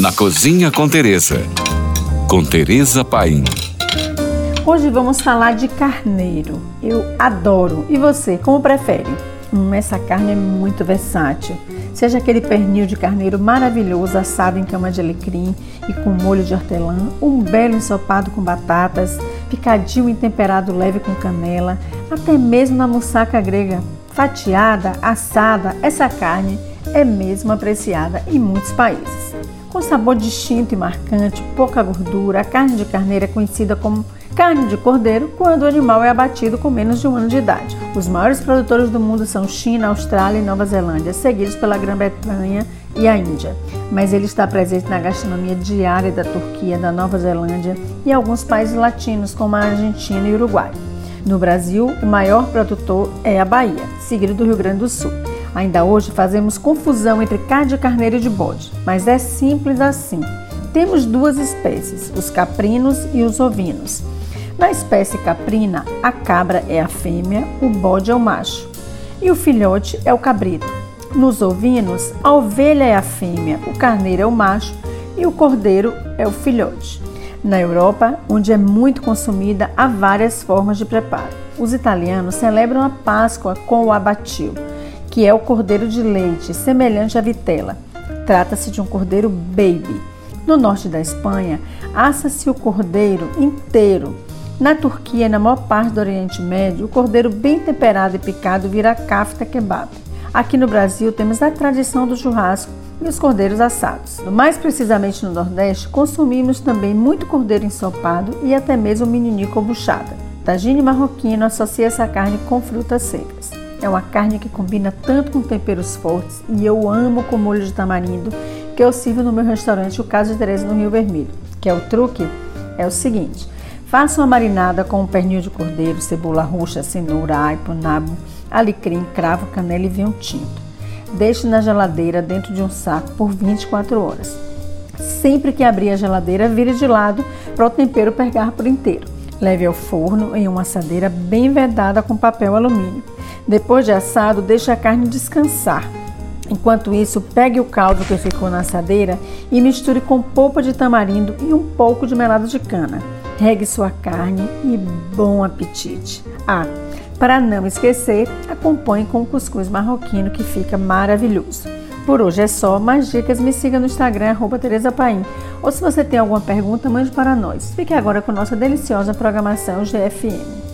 Na Cozinha com Teresa. Com Teresa Paim. Hoje vamos falar de carneiro. Eu adoro. E você, como prefere? Hum, essa carne é muito versátil. Seja aquele pernil de carneiro maravilhoso assado em cama de alecrim e com molho de hortelã, um belo ensopado com batatas, picadinho e temperado leve com canela, até mesmo na moussaka grega fatiada, assada, essa carne é mesmo apreciada em muitos países. Com sabor distinto e marcante, pouca gordura, a carne de carneiro é conhecida como carne de cordeiro quando o animal é abatido com menos de um ano de idade. Os maiores produtores do mundo são China, Austrália e Nova Zelândia, seguidos pela Grã-Bretanha e a Índia. Mas ele está presente na gastronomia diária da Turquia, da Nova Zelândia e alguns países latinos, como a Argentina e Uruguai. No Brasil, o maior produtor é a Bahia, seguido do Rio Grande do Sul. Ainda hoje fazemos confusão entre carne de carneiro e de bode, mas é simples assim. Temos duas espécies, os caprinos e os ovinos. Na espécie caprina, a cabra é a fêmea, o bode é o macho e o filhote é o cabrito. Nos ovinos, a ovelha é a fêmea, o carneiro é o macho e o cordeiro é o filhote. Na Europa, onde é muito consumida, há várias formas de preparo. Os italianos celebram a Páscoa com o abatil que é o cordeiro de leite, semelhante à vitela. Trata-se de um cordeiro baby. No norte da Espanha, assa-se o cordeiro inteiro. Na Turquia e na maior parte do Oriente Médio, o cordeiro bem temperado e picado vira kafta kebab. Aqui no Brasil temos a tradição do churrasco e os cordeiros assados. Mais precisamente no Nordeste, consumimos também muito cordeiro ensopado e até mesmo mininico ou buchada. Tagine marroquino associa essa carne com frutas secas. É uma carne que combina tanto com temperos fortes e eu amo com molho de tamarindo que eu sirvo no meu restaurante O Caso de Teresa no Rio Vermelho. Que é o truque? É o seguinte: faça uma marinada com um pernil de cordeiro, cebola roxa, cenoura, aipo, nabo, alecrim, cravo, canela e vinho tinto. Deixe na geladeira dentro de um saco por 24 horas. Sempre que abrir a geladeira, vire de lado para o tempero pegar por inteiro. Leve ao forno em uma assadeira bem vedada com papel alumínio. Depois de assado, deixe a carne descansar. Enquanto isso, pegue o caldo que ficou na assadeira e misture com polpa de tamarindo e um pouco de melado de cana. Regue sua carne e bom apetite. Ah, para não esquecer, acompanhe com o cuscuz marroquino que fica maravilhoso. Por hoje é só, mais dicas me siga no Instagram, arroba Tereza Paim. Ou se você tem alguma pergunta, mande para nós. Fique agora com nossa deliciosa programação GFM.